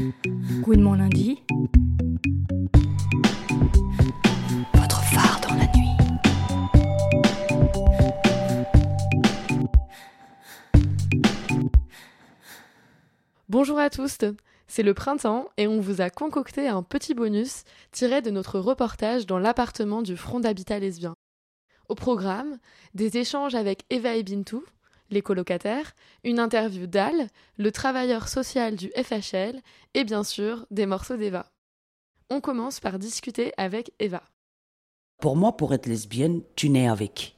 Good mon lundi. Votre phare dans la nuit. Bonjour à tous, c'est le printemps et on vous a concocté un petit bonus tiré de notre reportage dans l'appartement du Front d'habitat lesbien. Au programme, des échanges avec Eva et Bintou, les colocataires, une interview d'Al, le travailleur social du FHL et bien sûr des morceaux d'Eva. On commence par discuter avec Eva. Pour moi, pour être lesbienne, tu nais avec.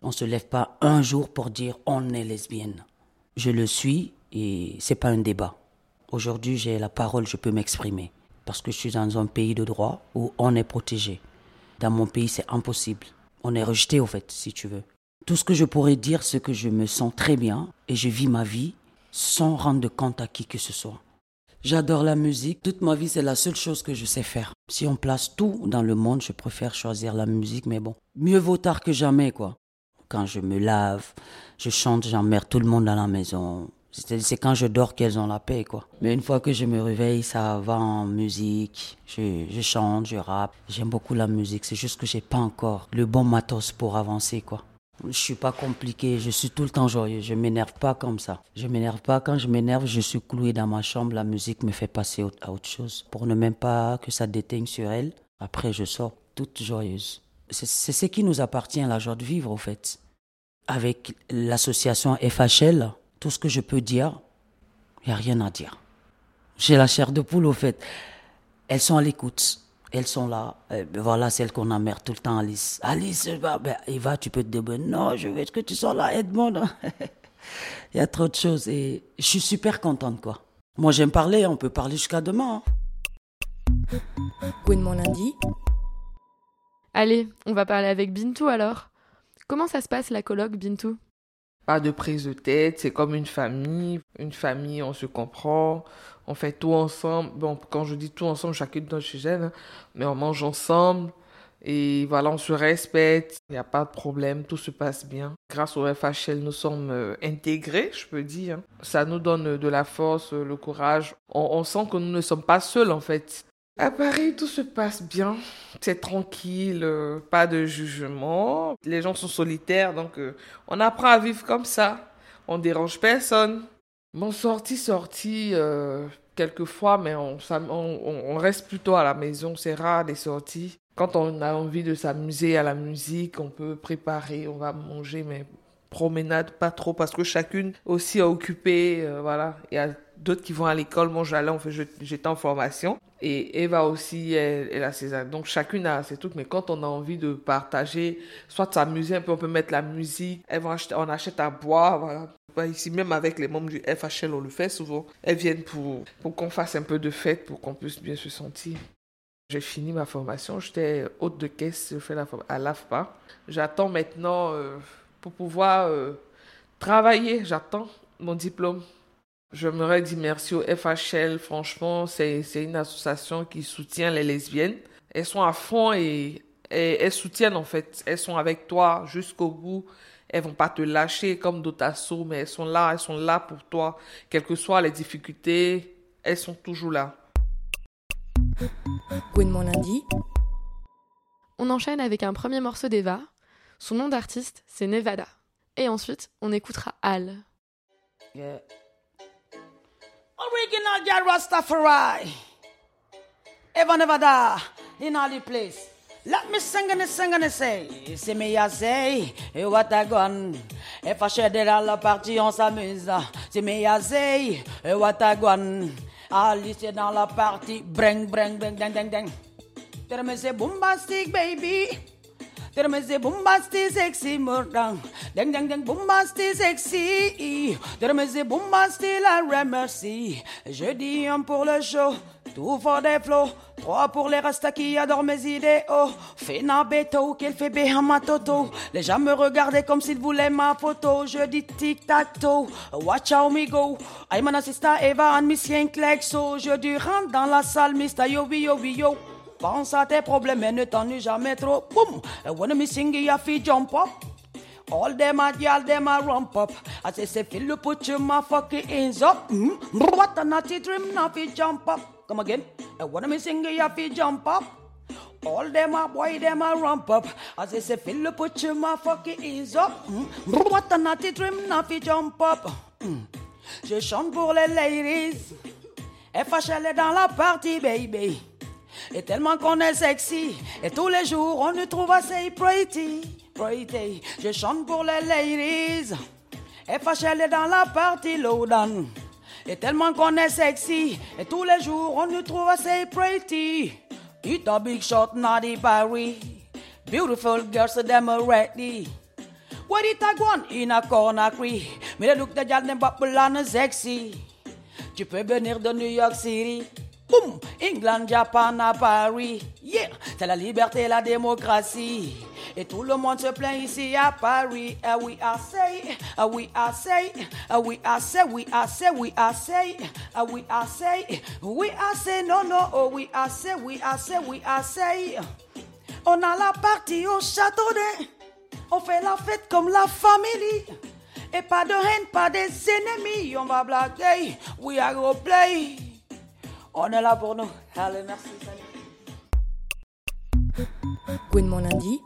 On se lève pas un jour pour dire on est lesbienne. Je le suis et c'est pas un débat. Aujourd'hui, j'ai la parole, je peux m'exprimer parce que je suis dans un pays de droit où on est protégé. Dans mon pays, c'est impossible. On est rejeté au fait, si tu veux. Tout ce que je pourrais dire, c'est que je me sens très bien et je vis ma vie sans rendre compte à qui que ce soit. J'adore la musique. Toute ma vie, c'est la seule chose que je sais faire. Si on place tout dans le monde, je préfère choisir la musique, mais bon, mieux vaut tard que jamais, quoi. Quand je me lave, je chante, j'emmerde tout le monde dans la maison. C'est quand je dors qu'elles ont la paix, quoi. Mais une fois que je me réveille, ça va en musique. Je, je chante, je rappe. J'aime beaucoup la musique. C'est juste que j'ai pas encore le bon matos pour avancer, quoi. Je suis pas compliqué, je suis tout le temps joyeux, je m'énerve pas comme ça. Je m'énerve pas, quand je m'énerve, je suis cloué dans ma chambre, la musique me fait passer à autre chose. Pour ne même pas que ça déteigne sur elle, après je sors toute joyeuse. C'est ce qui nous appartient, la joie de vivre, au fait. Avec l'association FHL, tout ce que je peux dire, il n'y a rien à dire. J'ai la chair de poule, au fait. Elles sont à l'écoute elles sont là. Euh, voilà celle qu'on emmerde tout le temps, Alice. Alice, bah, ben, Eva, tu peux te dire, non, je veux que tu sois là, Edmond. Il y a trop de choses et je suis super contente, quoi. Moi, j'aime parler, on peut parler jusqu'à demain. Good mon lundi. Allez, on va parler avec Bintou alors. Comment ça se passe la colloque, Bintou? Pas de prise de tête, c'est comme une famille. Une famille, on se comprend, on fait tout ensemble. Bon, quand je dis tout ensemble, chacune dans chez elle, hein, mais on mange ensemble. Et voilà, on se respecte, il n'y a pas de problème, tout se passe bien. Grâce au FHL, nous sommes euh, intégrés, je peux dire. Ça nous donne de la force, le courage. On sent que nous ne sommes pas seuls, en fait. À Paris, tout se passe bien. C'est tranquille, euh, pas de jugement. Les gens sont solitaires, donc euh, on apprend à vivre comme ça. On dérange personne. Mon sorti, sorti, euh, quelquefois, mais on, reste plutôt à la maison. C'est rare les sorties. Quand on a envie de s'amuser à la musique, on peut préparer, on va manger, mais promenade pas trop parce que chacune aussi est occupée. voilà, d'autres qui vont à l'école. Moi, j'allais, en fait, j'étais en formation. Et Eva aussi, elle, a ses Donc chacune a ses trucs, mais quand on a envie de partager, soit de s'amuser un peu, on peut mettre la musique. Elles vont acheter, on achète à boire, voilà. Bah, Ici, même avec les membres du FHL, on le fait souvent. Elles viennent pour, pour qu'on fasse un peu de fête, pour qu'on puisse bien se sentir. J'ai fini ma formation, j'étais hôte de caisse, je fais la à l'AFPA. J'attends maintenant euh, pour pouvoir euh, travailler, j'attends mon diplôme. J'aimerais dire merci au FHL, franchement, c'est c'est une association qui soutient les lesbiennes. Elles sont à fond et, et elles soutiennent en fait. Elles sont avec toi jusqu'au bout. Elles vont pas te lâcher comme d'autres assos, mais elles sont là, elles sont là pour toi. Quelles que soient les difficultés, elles sont toujours là. Good mon lundi. On enchaîne avec un premier morceau d'Eva. Son nom d'artiste, c'est Nevada. Et ensuite, on écoutera Al. Yeah. Original girl Rastafari. Ever never die in all the place. Let me sing and sing and say. C'est me ya say, et what I gone. Et fâché de la partie, on s'amuse. C'est me ya say, et what I gone. Alice dans la partie, breng, breng, breng, ding, ding, ding. Tell me say bombastic baby. Tell me say bombastic sexy mordant. Ding ding ding bombastic sexy. Tell me say bombastic la remercie. Je dis un pour le show. Tout fort des flots, trois pour les rastas qui adorent mes idéaux. Fena Beto, qu'elle fait Behama Toto. Les gens me regardaient comme s'ils voulaient ma photo. Je dis tic tac toe, watch how me go. I'm an assistant Eva and Miss Klexo. Je dis rentre dans la salle, Mr. Yo yo yo. Pense à tes problèmes et ne t'ennuie jamais trop. And when me sing, you fi jump up. All them a y'all them a rump up. I say, say, you put your motherfucking hands up. Mm? What a naughty dream, now fi jump up. Come again. And what am I singing? You fi jump up. All them a boy, them a rump up. I say, you put your motherfucking hands up. Mm? What a naughty dream, now fi jump up. Mm. Je chante pour les ladies. FHL est dans la partie, baby. Et tellement qu'on est sexy. Et tous les jours, on nous trouve assez pretty. Pretty. Je chante pour les ladies. FHL est dans la partie lowdown. Et tellement qu'on est sexy. Et tous les jours, on nous trouve assez pretty. Eat a big shot, naughty Barry. Beautiful girls, them are ready. What it a gone? In a corner cree. Me they look the gal bubble and sexy. Tu peux venir de New York City. Boom! England, Japan à Paris. Yeah! C'est la liberté la démocratie. Et tout le monde se plaint ici à Paris. Ah oui, I say, ah oui, I say, ah oui, I say, oui, I say, oui, I say, ah oui, say, oui, non, non, oh oui, I say, oui, I say, oui, I say. On a la partie au château. On fait la fête comme la famille. Et pas de haine, pas des ennemis. On va blaguer. We are go play. On est là pour nous. Allez, merci. Salut. Gwen mon lundi.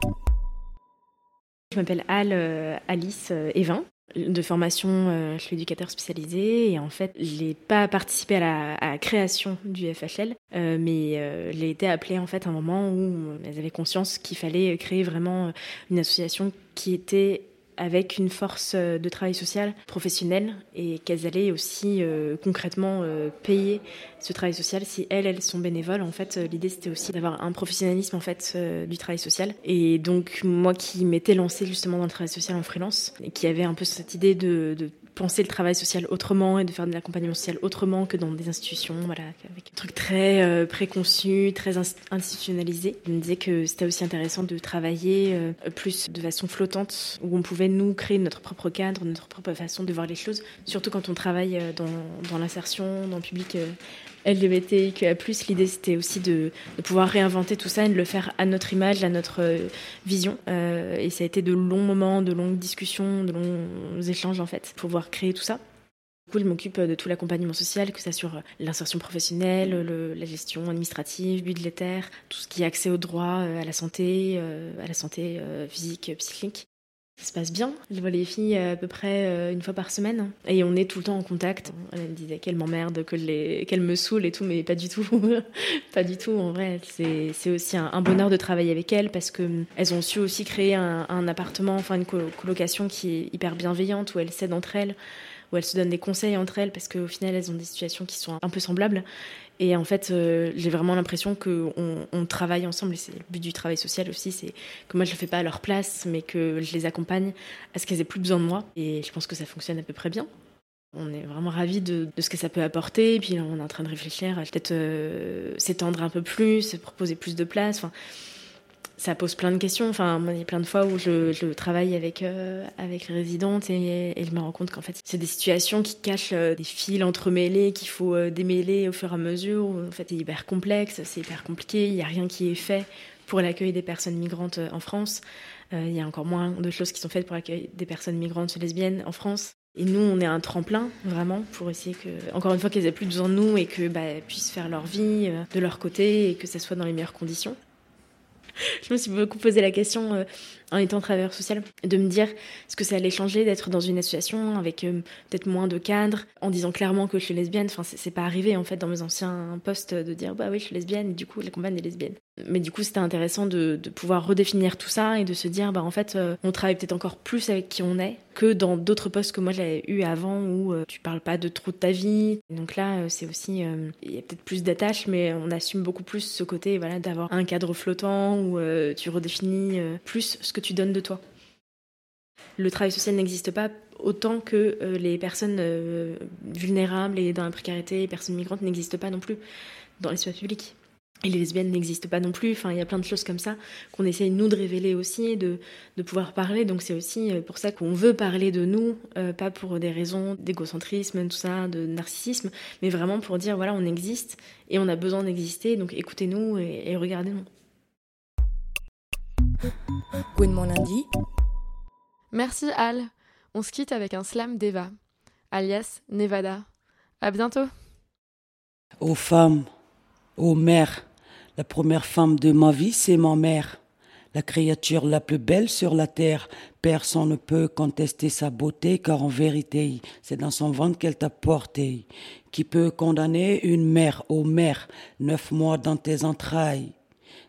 Je m'appelle Al, euh, Alice euh, Evin. De formation, euh, je suis éducateur spécialisé et en fait, j'ai pas participé à la, à la création du FHL, euh, mais euh, j'ai été appelée en fait à un moment où elles avaient conscience qu'il fallait créer vraiment une association qui était avec une force de travail social professionnel et qu'elles allaient aussi euh, concrètement euh, payer ce travail social. Si elles elles sont bénévoles en fait euh, l'idée c'était aussi d'avoir un professionnalisme en fait euh, du travail social. Et donc moi qui m'étais lancée justement dans le travail social en freelance et qui avait un peu cette idée de penser le travail social autrement et de faire de l'accompagnement social autrement que dans des institutions, voilà, avec un truc très euh, préconçu, très institutionnalisé. Je me disais que c'était aussi intéressant de travailler euh, plus de façon flottante, où on pouvait nous créer notre propre cadre, notre propre façon de voir les choses, surtout quand on travaille euh, dans, dans l'insertion, dans le public LGBTQA+, l'idée c'était aussi de, pouvoir réinventer tout ça et de le faire à notre image, à notre euh, vision. Euh, et ça a été de longs moments, de longues discussions, de longs échanges en fait, pour pouvoir créer tout ça. Du coup, je m'occupe de tout l'accompagnement social, que ça sur l'insertion professionnelle, le, la gestion administrative, budgétaire, tout ce qui est accès aux droits, à la santé, à la santé physique, psychique. Ça se passe bien. Je vois les filles à peu près une fois par semaine et on est tout le temps en contact. Elle me disait qu'elle m'emmerde, qu'elle qu me saoule et tout, mais pas du tout. pas du tout, en vrai. C'est aussi un, bonheur de travailler avec elles parce qu'elles ont su aussi créer un, un appartement, enfin une colocation qui est hyper bienveillante où elles s'aident entre elles, où elles se donnent des conseils entre elles parce qu'au final elles ont des situations qui sont un peu semblables. Et en fait, euh, j'ai vraiment l'impression qu'on on travaille ensemble. Et c'est le but du travail social aussi, c'est que moi, je le fais pas à leur place, mais que je les accompagne à ce qu'elles aient plus besoin de moi. Et je pense que ça fonctionne à peu près bien. On est vraiment ravis de, ce que ça peut apporter. Et puis on est en train de réfléchir à peut-être euh, s'étendre un peu plus, proposer plus de place. Enfin, ça pose plein de questions. Enfin, il y a plein de fois où je, je travaille avec, euh, avec les résidentes et, et, je me rends compte qu'en fait, c'est des situations qui cachent euh, des fils entremêlés qu'il faut euh, démêler au fur et à mesure. En fait, c'est hyper complexe, c'est hyper compliqué. Il n'y a rien qui est fait pour l'accueil des personnes migrantes en France. il y a encore moins de choses qui sont faites pour l'accueil des personnes migrantes lesbiennes en France. Et nous, on est un tremplin, vraiment, pour essayer que, encore une fois, qu'elles aient plus besoin de nous et que bah, puissent faire leur vie de leur côté et que ça soit dans les meilleures conditions je me suis beaucoup posé la question euh, en étant travailleur social de me dire ce que ça allait changer d'être dans une association avec euh, peut-être moins de cadres en disant clairement que je suis lesbienne. Enfin, c'est pas arrivé en fait dans mes anciens postes de dire bah oui, je suis lesbienne et du coup, la compagne est lesbienne. Mais du coup, c'était intéressant de, pouvoir redéfinir tout ça et de se dire bah en fait, euh, on travaille peut-être encore plus avec qui on est que dans d'autres postes que moi j'avais eu avant où euh, tu parles pas de trop de ta vie. Donc là, euh, c'est aussi euh, il y a peut-être plus d'attaches, mais on assume beaucoup plus ce côté voilà d'avoir un cadre flottant où tu redéfinis plus ce que tu donnes de toi. Le travail social n'existe pas autant que les personnes vulnérables et dans la précarité, les personnes migrantes n'existent pas non plus dans l'espace public. Et les lesbiennes n'existent pas non plus. Enfin, il y a plein de choses comme ça qu'on essaye nous de révéler aussi, de, de pouvoir parler. Donc c'est aussi pour ça qu'on veut parler de nous, euh, pas pour des raisons d'égocentrisme, tout ça, de narcissisme, mais vraiment pour dire voilà, on existe et on a besoin d'exister. Donc écoutez-nous et, et regardez-nous. Gwen mon lundi. Merci Al. On se quitte avec un slam d'Eva, alias Nevada. À bientôt. Aux femmes, aux mères, la première femme de ma vie, c'est ma mère. La créature la plus belle sur la terre, personne ne peut contester sa beauté, car en vérité, c'est dans son ventre qu'elle t'a porté. Qui peut condamner une mère, ô mère, neuf mois dans tes entrailles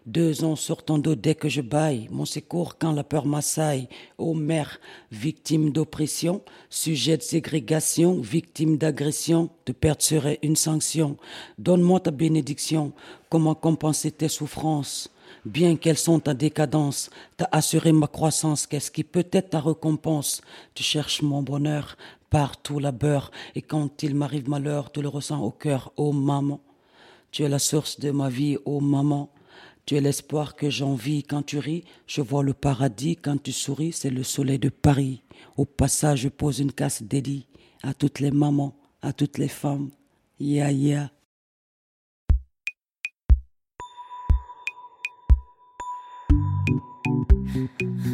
deux ans ton dos dès que je baille, mon secours quand la peur m'assaille. Ô mère, victime d'oppression, sujet de ségrégation, victime d'agression, de perdre serait une sanction. Donne-moi ta bénédiction, comment compenser tes souffrances? Bien qu'elles sont ta décadence, t'as assuré ma croissance, qu'est-ce qui peut être ta récompense? Tu cherches mon bonheur partout labeur, et quand il m'arrive malheur, tu le ressens au cœur, ô maman. Tu es la source de ma vie, ô maman. Tu es l'espoir que j'envie quand tu ris. Je vois le paradis quand tu souris. C'est le soleil de Paris. Au passage, je pose une casse dédiée à toutes les mamans, à toutes les femmes. Ya ya.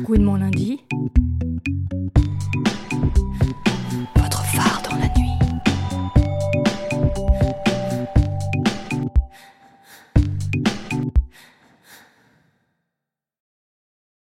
Coup de mon lundi.